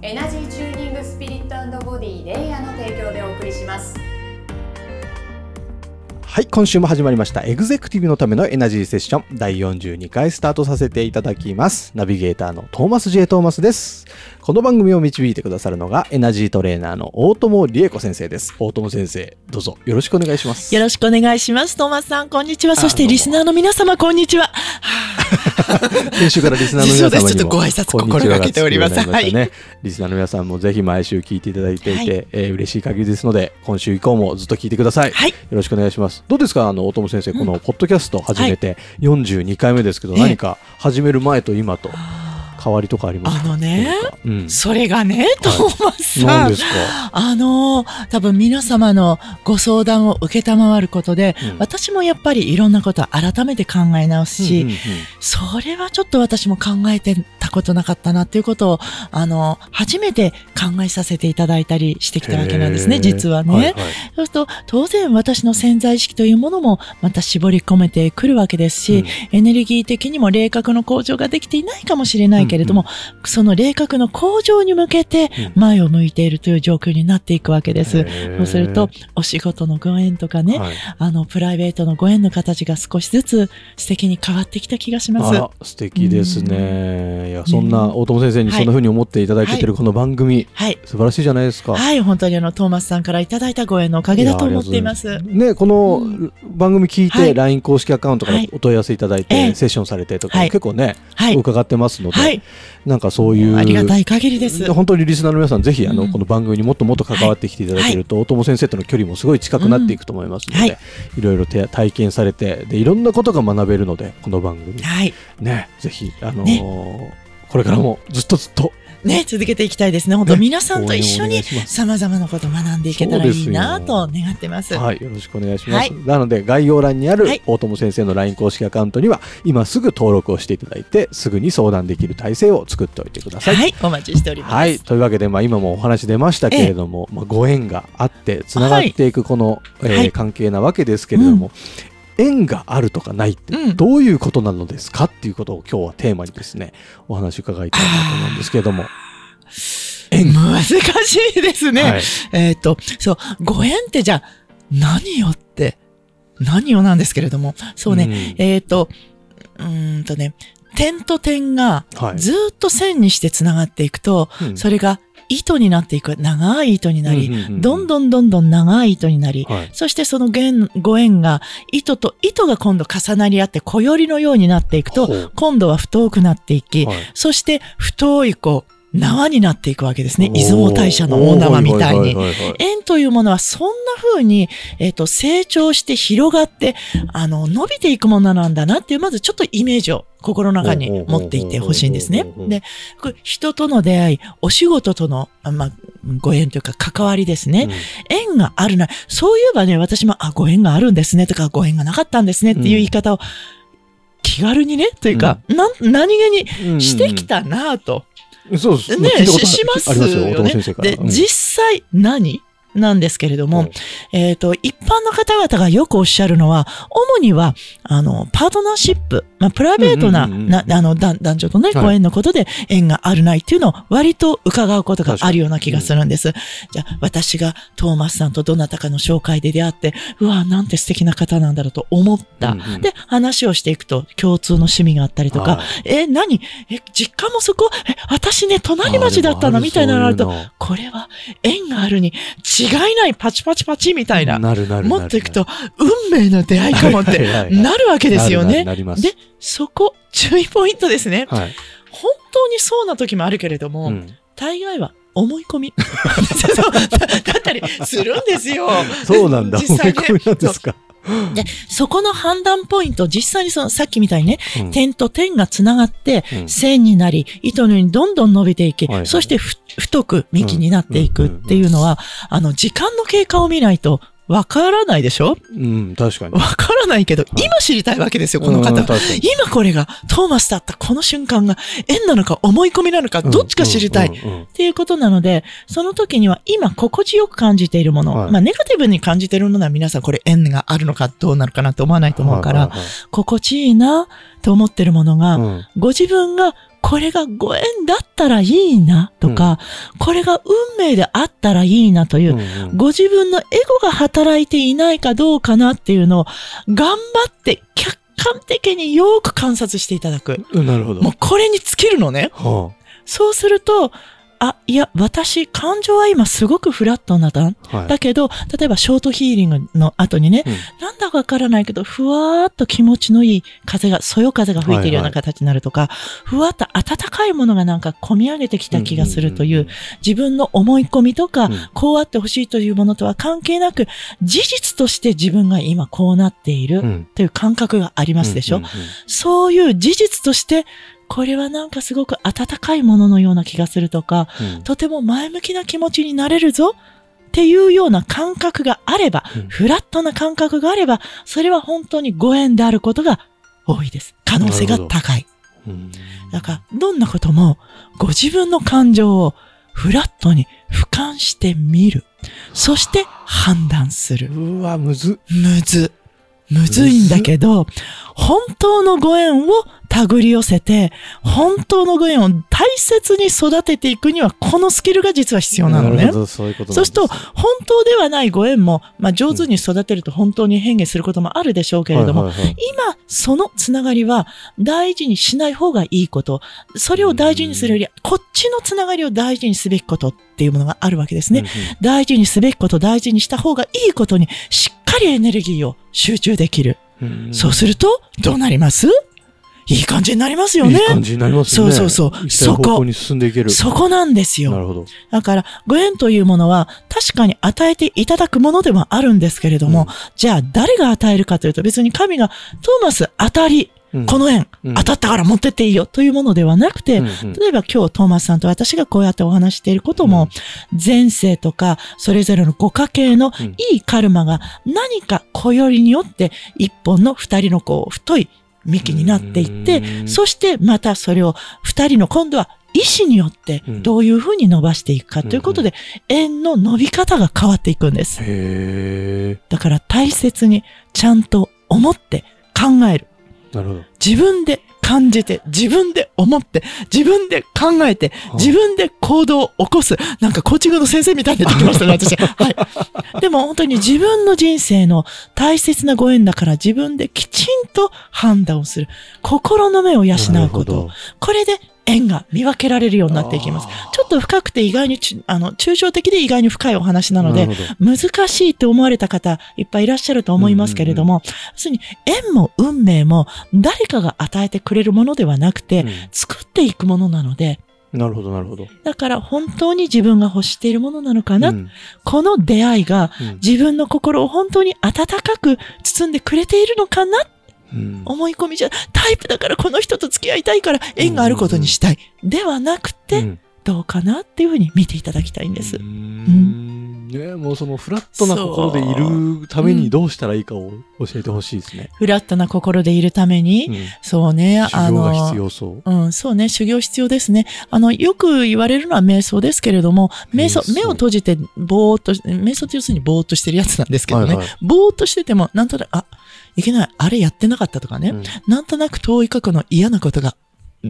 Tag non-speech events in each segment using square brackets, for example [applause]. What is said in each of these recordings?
エナジーチューニングスピリットボディレイヤーの提供でお送りします。はい、今週も始まりました。エグゼクティブのためのエナジーセッション第42回スタートさせていただきます。ナビゲーターのトーマス J. トーマスです。この番組を導いてくださるのがエナジートレーナーの大友理恵子先生です。大友先生、どうぞよろしくお願いします。よろしくお願いします。トーマスさん、こんにちは。そして、リスナーの皆様、こんにちは。先週からリスナーの皆様にもちょっとご挨拶心がけておりますがつくようになりましたねリスナーの皆さんもぜひ毎週聞いていただいていて、はいえー嬉しい限りですので、今週以降もずっと聞いてください。はい。よろしくお願いします。どうですかあの、大友先生、このポッドキャスト始めて42回目ですけど、ええ。何か始める前と今と変わりとかありますか？あのねうん。それがね、トーマスさん何で。すか？あのー多分皆様のご相談を受けたまわることで、うん。私もやっぱりいろんなことを改めて考え直すし、それはちょっと私も考えてたことなかったなっていうことを、あの初めて考えさせていただいたりしてきたわけなんですね、実はね。はいはいそうすると、当然私の潜在意識というものもまた絞り込めてくるわけですし、うんエネルギー的にも霊覚の向上ができていないかもしれないけれども、その霊覚の向上に向けてうん前を向いているという状況になっていくわけです。そうすると、お仕事のご縁とかね、はいあの、プライベートのご縁の形が少しずつ素敵に変わってきた気がします。素敵ですね。いや、そんなね大友先生にそんな風に思っていただけてるこの番組、はい。素晴らしいじゃないですか。はい、本当にあの、トーマスさんからいただいたご縁のおかげだと思っています。ね、このう番組聞いて、はい LINE 公式アカウントからはいお問い合わせいただいえて、えセッションされてとか、はい結構ね、はい。伺ってますので、はい。なんかそういう。ありがたい限りです。本当にリスナーの皆さん、ぜひあの、うんこの番組にもっともっと関わってきていただけると、大友先生との距離もすごい近くなっていくと思いますので、いい、ろいろて体験されてで、いろんなことが学べるので、この番組、はい。ね、ぜひ、あのーこれからもずっとずっとね、続けていきたいですね。本当、ね皆さんと一緒に応援お願いします様々なことを学んでいけたらいいなと願ってます。はい、よろしくお願いします。はいなので、概要欄にあるはい大友先生の LINE 公式アカウントには、今すぐ登録をしていただいて、すぐに相談できる体制を作っておいてください。はい、お待ちしております。はい、というわけで、まあ、今もお話出ましたけれども、まあ、ご縁があってつながっていくこの、えーはい関係なわけですけれども、縁があるとかないってうん。どういうことなのですかっていうことを今日はテーマにですねお話伺いたいなと思うんですけれども。縁難しいですね。はい。えっ、と、そう、ご縁ってじゃあ、何よって、何よなんですけれども、そうね、うん。えっ、と、うーんとね、点と点がはい。ずーっと線にして繋がっていくと、うん。それが糸になっていく、長い糸になり、どんどんどんどん長い糸になり、はい。そしてその縁ご縁が糸と糸が今度重なり合って小よりのようになっていくと今度は太くなっていき、はい。そして太いこう縄になっていくわけですね。出雲大社の大縄みたいに。縁というものはそんな風に、えっ、と、成長して広がって、あの、伸びていくものなんだなっていう、まずちょっとイメージを心の中に持っていてほしいんですね。で、人との出会い、お仕事との、あまあ、ご縁というか関わりですね。縁があるな。そういえばね、私も、あ、ご縁があるんですねとか、ご縁がなかったんですねっていう言い方を、気軽にね、というか、なん何気にうんうんうんしてきたなぁと。そうです。ね、ししますありますよねで、うん。実際何なんですけれども、うん。えっ、と、一般の方々がよくおっしゃるのは、主には、あの、パートナーシップ、まあ、プライベートな、うんうんうんうんなあの、男男女とね、はい。ご縁のことで縁があるないっていうのを割と伺うことがあるような気がするんです。じゃあ、私がトーマスさんとどなたかの紹介で出会って、うわ、なんて素敵な方なんだろうと思った。うんうん。で、話をしていくと共通の趣味があったりとか、はい。え、何？え、実家もそこ？え、私ね、隣町だったの？みたいなのがあると、これは縁があるに違いないパチパチパチみたいな。なるなるっていくと、運命の出会いかもっはいてなるわけですよね。なりますで、そこ、注意ポイントですね。はい本当にそうな時もあるけれども、うん大概は思い込み。[laughs] [laughs] だだったりするんですよ。そうなんだ。実際ね思い込みなんですか？[gasps] で、そこの判断ポイント、実際にその、さっきみたいにね、うん。点と点がつながって、うん。線になり、糸のようにどんどん伸びていき、はいはい。そしてふ太く幹になっていくっていうのは、あの、時間の経過を見ないと、わからないでしょ？うん、確かに。わからないけど、はい。今知りたいわけですよ、この方。今これがトーマスだったこの瞬間が縁なのか思い込みなのか、どっちか知りたい。っていうことなので、その時には今心地よく感じているもの、はい。まあネガティブに感じているものは皆さんこれ縁があるのかどうなのかなって思わないと思うから、心地いいなと思ってるものが、はいうん。ご自分がこれがご縁だったらいいなとか、これが運命であったらいいなという、うんうんご自分のエゴが働いていないかどうかなっていうのを頑張って客観的によく観察していただく。うんなるほど。もうこれに尽きるのね。はそうすると、あ、いや、私、感情は今すごくフラットな段。あはい。だけど、例えばショートヒーリングの後にね、うん。なんだかわからないけど、ふわーっと気持ちのいい風が、そよ風が吹いているような形になるとか、ふわっと暖かいものがなんか込み上げてきた気がするという、自分の思い込みとか、うん。こうあってほしいというものとは関係なく、事実として自分が今こうなっているうん。という感覚がありますでしょ、うんうんうん。そういう事実として、これはなんかすごく温かいもののような気がするとか、うんとても前向きな気持ちになれるぞっていうような感覚があれば、うんフラットな感覚があれば、それは本当にご縁であることが多いです。可能性が高い。うんだから、どんなこともご自分の感情をフラットに俯瞰してみる。そして判断する。うわ、むずっ。むず。むずいんだけど、本当のご縁を手繰り寄せて、本当のご縁を大切に育てていくには、このスキルが実は必要なのね。るほ。ど、そういうことそうすると、と、本当ではないご縁も、まあ、上手に育てると本当に変化することもあるでしょうけれども、はいはいはい。今、そのつながりは大事にしない方がいいこと、それを大事にするより、こっちのつながりを大事にすべきことっていうものがあるわけですね。大事にすべきこと、大事にした方がいいことに、しっかりエネルギーを集中できる。うそうすると、どうなります？いい感じになりますよね。いい感じになりますね。そうそうそうそこ方向に進んでいける。そこなんですよ。なるほど。だから、ご縁というものは、確かに与えていただくものではあるんですけれども、うんじゃあ誰が与えるかというと、別に神が、トーマス当たり、うん。この縁、うん。当たったから持ってっていいよというものではなくて、うんうん。例えば今日トーマスさんと私がこうやってお話していることも、前世とか、それぞれのご家系のうん。いいカルマが何か小よりによって、一本の二人のこう、太い幹になっていってう、ん。そしてまたそれを二人の今度は意志によってうん。どういうふうに伸ばしていくかということで、縁の伸び方が変わっていくんです。へだから大切にちゃんと思って考える。ーなるほど。自分で感じて、自分で思って、自分で考えて、自分で行動を起こす。なんかコーチングの先生みたいになってきましたね、[laughs] 私。はい。でも本当に自分の人生の大切なご縁だから自分できちんと判断をする。心の目を養うこと。これで縁が見分けられるようになっていきます。ちょっと深くて意外にち、あの、抽象的で意外に深いお話なので難しいって思われた方いっぱいいらっしゃると思いますけれども、要するに縁も運命も誰かが与えてくれるものではなくて、作っていくものなので、うんなるほど、なるほど。だから本当に自分が欲しているものなのかな、うん。この出会いがうん。自分の心を本当に温かく包んでくれているのかな？うん。思い込みじゃ、タイプだからこの人と付き合いたいから縁があることにしたい。ではなくて、うん。どうかなっていうふうに見ていただきたいんです。う。ん。ねもうそのフラットな心でいるためにどうしたらいいかを教えてほしいですね。フラットな心でいるために、うん。そうね、修行が必要そう。うん、そうね、修行必要ですね。あの、よく言われるのは瞑想ですけれども、瞑想目を閉じてぼーっとし、瞑想って要するにぼーっとしてるやつなんですけどね、はいはい。ぼーっとしてても、なんとなく、あ、いけない、あれやってなかったとかね、うん。なんとなく遠い過去の嫌なことが、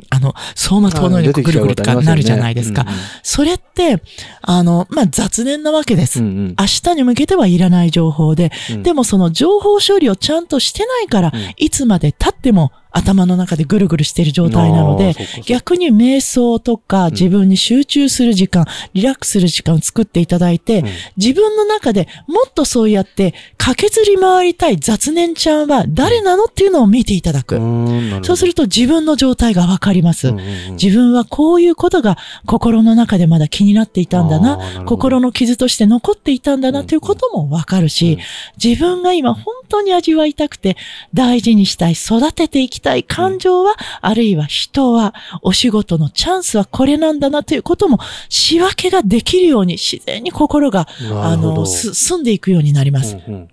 あの、走馬灯のようにぐるぐるとかなるじゃないですか。それって、あの、まあ、雑念なわけです。うんうん。明日に向けてはいらない情報で、うん。でもその情報処理をちゃんとしてないから、うん。いつまで経っても頭の中でぐるぐるしている状態なので、逆に瞑想とか自分に集中する時間、リラックスする時間を作っていただいて、うん。自分の中でもっとそうやって駆けずり回りたい雑念ちゃんは誰なのっていうのを見ていただく。うそうすると自分の状態がわかります。うんうんうん自分はこういうことが心の中でまだ気になっていたんだな。な心の傷として残っていたんだなということもわかるし、うん。自分が今本当に味わいたくて大事にしたい、育てていきたい感情は、あるいは人は、お仕事のチャンスはこれなんだなということも仕分けができるように自然に心が、あの、す、澄んでいくようになります。うんうん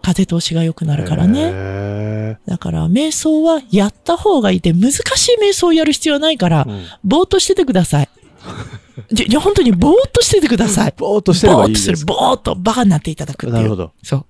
風通しが良くなるからね。へだから、瞑想はやった方がいいで、難しい瞑想をやる必要はないからー、うんぼーっとしててください。[laughs] じゃ、本当にぼーっとしててください。ぼーっとしてればいいぼーっとする。です。ぼーっとバカになっていただくっていう。なるほど。そう。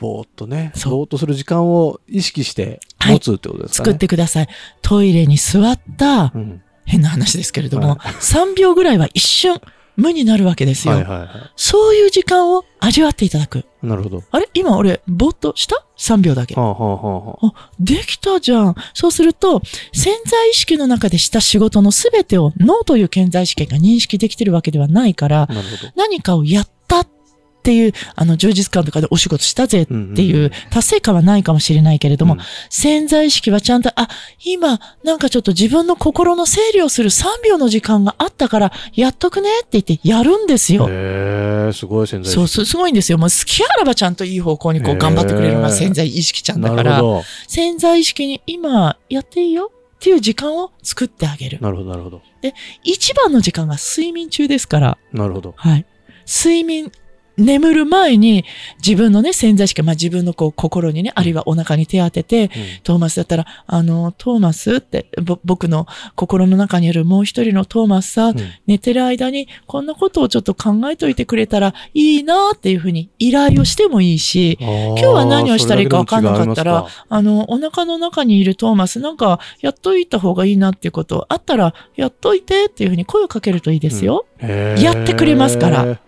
ぼーっとね、ぼーっとする時間を意識してはい持つってことですかね。作ってください。トイレに座った、うん。変な話ですけれども、はい3秒ぐらいは一瞬無になるわけですよ。はいはいはそういう時間を味わっていただく。い。なるほど。あれ？今俺、ぼーっとした ?3 秒だけ。はあはあできたじゃん。そうすると、潜在意識の中でした仕事のすべてを脳という潜在意識が認識できてるわけではないから。何かをやったっていう、あの、充実感とかでお仕事したぜっていう達成感はないかもしれないけれども、うん潜在意識はちゃんと、あ、今、なんかちょっと自分の心の整理をする3秒の時間があったから、やっとくねって言ってやるんですよ。へえ、すごい潜在意識そう、すすごいんですよ。もう好きあらばちゃんといい方向にこう頑張ってくれるのが潜在意識ちゃんだから、潜在意識に今やっていいよっていう時間を作ってあげるど。。なるほど、なるほど。一番の時間が睡眠中ですから、なるほど。はい。睡眠、眠る前に自分のね、潜在意識、まあ自分のこう心にね、あるいはお腹に手当てて、トーマスだったら、あの、トーマスって、ぼ僕の心の中にあるもう一人のトーマスさ、うん。寝てる間にこんなことをちょっと考えといてくれたらいいなっていうふうに依頼をしてもいいし、今今日は何をしたらいいか分かんなかったら、ああの、お腹の中にいるトーマス、なんか、やっといた方がいいなっていうことあったら、やっといてっていうふうに声をかけるといいですよ。ーへー。やってくれますから。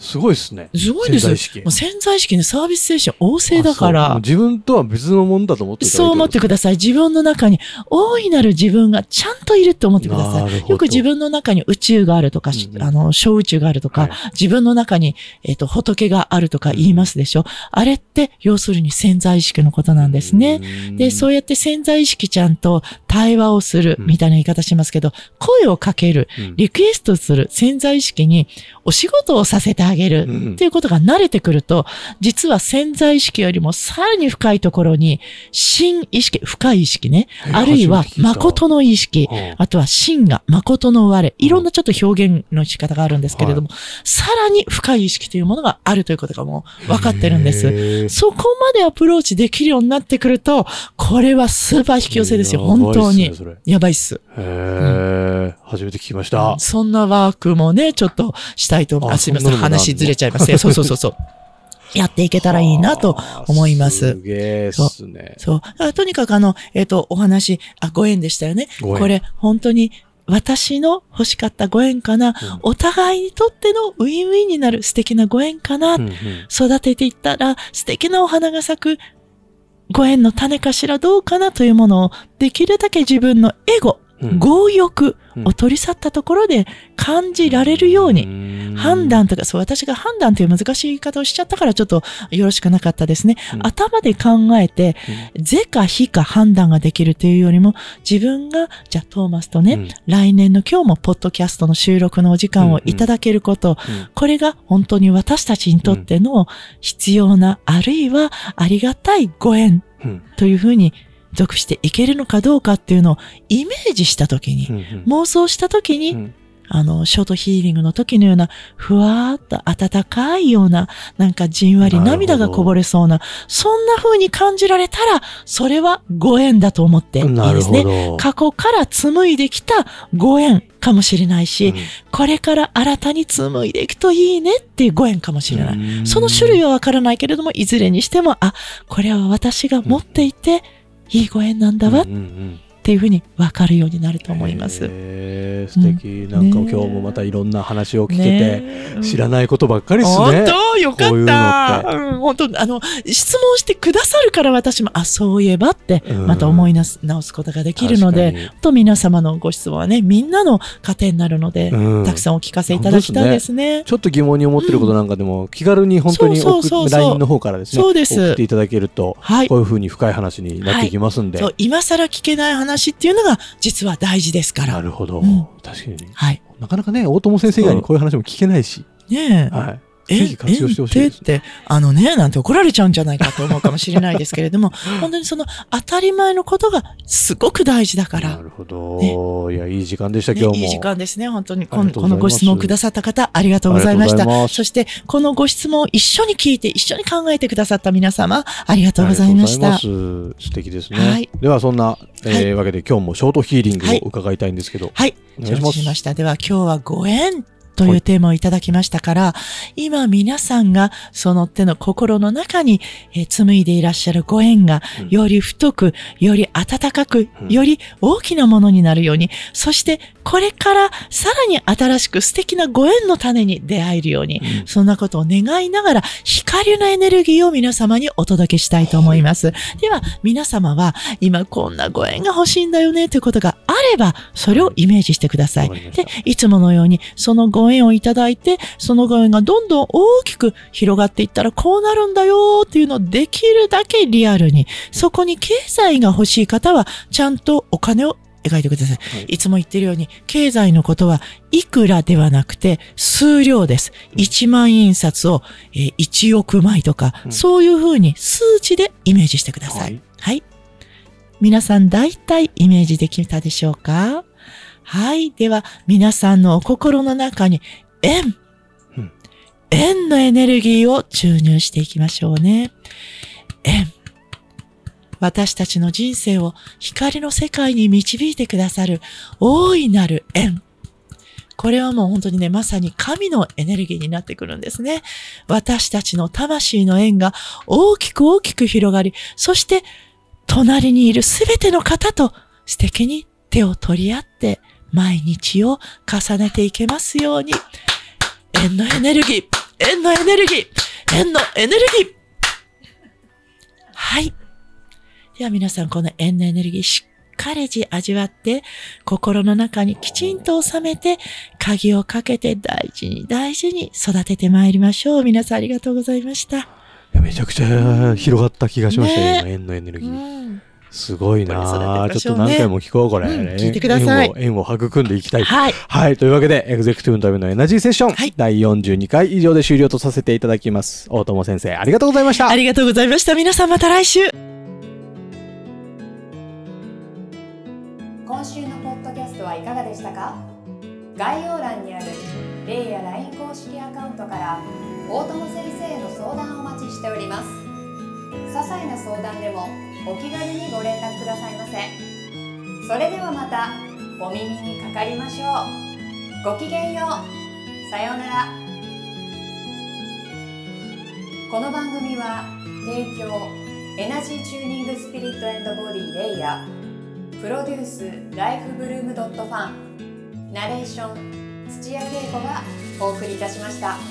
すごいですね。すごいですよ。潜在意識もう潜在意識のサービス精神旺盛だから、自分とは別のものだと思ってそう思ってください。自分の中に大いなる自分がちゃんといるって思ってください。よく自分の中に宇宙があるとか、うんうんあの、小宇宙があるとか、はい自分の中に、えっ、と、仏があるとか言いますでしょ？あれって、要するに潜在意識のことなんですね。で、そうやって潜在意識ちゃんと対話をするうんみたいな言い方しますけど、声をかける、うんリクエストする潜在意識にお仕事をさせてあげる。うん。っていうことが慣れてくると、実は潜在意識よりもさらに深いところに、真意識、深い意識ね、へあるいは誠の意識、うん。あとは真が誠の我、いろんなちょっと表現の仕方があるんですけれども、さらに深い意識というものがあるということがもう分かってるんです。そこまでアプローチできるようになってくると、これはスーパー引き寄せですよ、本当に。やばいっす。へえ、初めて聞きました。そんなワークもね、ちょっとしたいと思います。すみません。そんなのもなんの話ずれちゃいますね。そうそうそうそう。[laughs] やっていけたらいいなと思いますす。げえっすね。そう。あとにかくあの、えっ、と、お話、あ、ご縁でしたよね。ご縁これ、本当に、私の欲しかったご縁かな、うんお互いにとってのウィンウィンになる素敵なご縁かな、うんうん育てていったら素敵なお花が咲くご縁の種かしらどうかなというものをできるだけ自分のエゴ、うん強欲を取り去ったところで感じられるように、ん。判断とか、そう、私が判断という難しい言い方をしちゃったからちょっとよろしくなかったですね。うん。頭で考えて、是か非か判断ができるというよりも、自分が、じゃあトーマスとね、うん。来年の今日もポッドキャストの収録のお時間をいただけること、うん。これが本当に私たちにとっての必要な、あるいはありがたいご縁うん。というふうに属していけるのかどうかっていうのをイメージしたときに、うん妄想したときに、うん。あの、ショートヒーリングの時のような、ふわーっと温かいような、なんかじんわり涙がこぼれそうな、そんな風に感じられたら、それはご縁だと思っていいですね。過去から紡いできたご縁かもしれないし、これから新たに紡いでいくといいねっていうご縁かもしれない。うん。その種類はわからないけれども、いずれにしても、あ、これは私が持っていて、いいご縁なんだわっていうふうに分かるようになると思います。へー素敵、なんかね今日もまたいろんな話を聞けて、知らないことばっかりです本ね。当？よかった。うん、本当あの、質問してくださるから私も、あ、そういえばってうん、また思いなす直すことができるので、確かに。本当皆様のご質問はね、みんなの糧になるので、うん。たくさんお聞かせいただきたいですね。ちょっと疑問に思ってることなんかでも、気軽に本当にそう送そうそう。LINE の方からですね、そうです。送っていただけると、はい。こういうふうに深い話になっていきますんで。そう、今更聞けない話っていうのが実は大事ですから。なるほど、うん確かに。はい。なかなかね、大友先生以外にこういう話も聞けないし、ねえ。はい。えぜひ活用してほしいです。えって、あのね、なんて怒られちゃうんじゃないかと思うかもしれないですけれども、[laughs] 本当にその当たり前のことがすごく大事だからな、るほど、いや、いい時間でした、ね今日も。いい時間ですね。本当にこのこのご質問をくださった方、ありがとうございましたそして、このご質問を一緒に聞いて、一緒に考えてくださった皆様、ありがとうございました。ありがとうございます素敵ですね。はいでは、そんな、えーはいわけで今日もショートヒーリングを伺いたいんですけど、はい。お願いします承知しました。では今日はご縁というテーマをいただきましたから、今皆さんがその手の心の中に、えー紡いでいらっしゃるご縁がうんより太く、より温かく、うんより大きなものになるように、そしてこれからさらに新しく素敵なご縁の種に出会えるように、うんそんなことを願いながら光のエネルギーを皆様にお届けしたいと思います。では皆様は今こんなご縁が欲しいんだよねということがあればそれをイメージしてください。で、いつものようにそのご縁をいただいてそのご縁がどんどん大きく広がっていったらこうなるんだよっていうのをできるだけリアルにそこに経済が欲しい方はちゃんとお金を描いてください。はいいつも言ってるように、経済のことはいくらではなくて、数量です。1万円札を、えー1億枚とか、うんそういうふうに数値でイメージしてください。ははいい。皆さん大体イメージできたでしょうか？はい。では、皆さんのお心の中に、円うん。円のエネルギーを注入していきましょうね。円。私たちの人生を光の世界に導いてくださる大いなる縁。これはもう本当にね、まさに神のエネルギーになってくるんですね。私たちの魂の縁が大きく大きく広がり、そして隣にいるすべての方と素敵に手を取り合って毎日を重ねていけますように。縁のエネルギー、縁のエネルギー、縁のエネルギー。はい。では皆さん、この縁のエネルギーしっかり味わって、心の中にきちんと収めて、鍵をかけて大事に大事に育ててまいりましょう。皆さんありがとうございました。めちゃくちゃ広がった気がしましたよ、ね今円のエネルギー。ん。すごいなちょっと何回も聞こう、これ。うん聞いてください縁を育んでいきたい。はい。はい。というわけで、エグゼクティブのためのエナジーセッション、はい第42回以上で終了とさせていただきます。大友先生、ありがとうございました。ありがとうございました。皆さんまた来週。今週のポッドキャストはいかがでしたか概要欄にあるレイや LINE 公式アカウントから大友先生への相談をお待ちしております些細な相談でもお気軽にご連絡くださいませ。それではまたお耳にかかりましょう。ごきげんよう。さようなら。この番組は提供エナジーチューニングスピリットボディレイヤー。プロデュースライフブルームドットファン。ナレーション土屋恵子がお送りいたしました。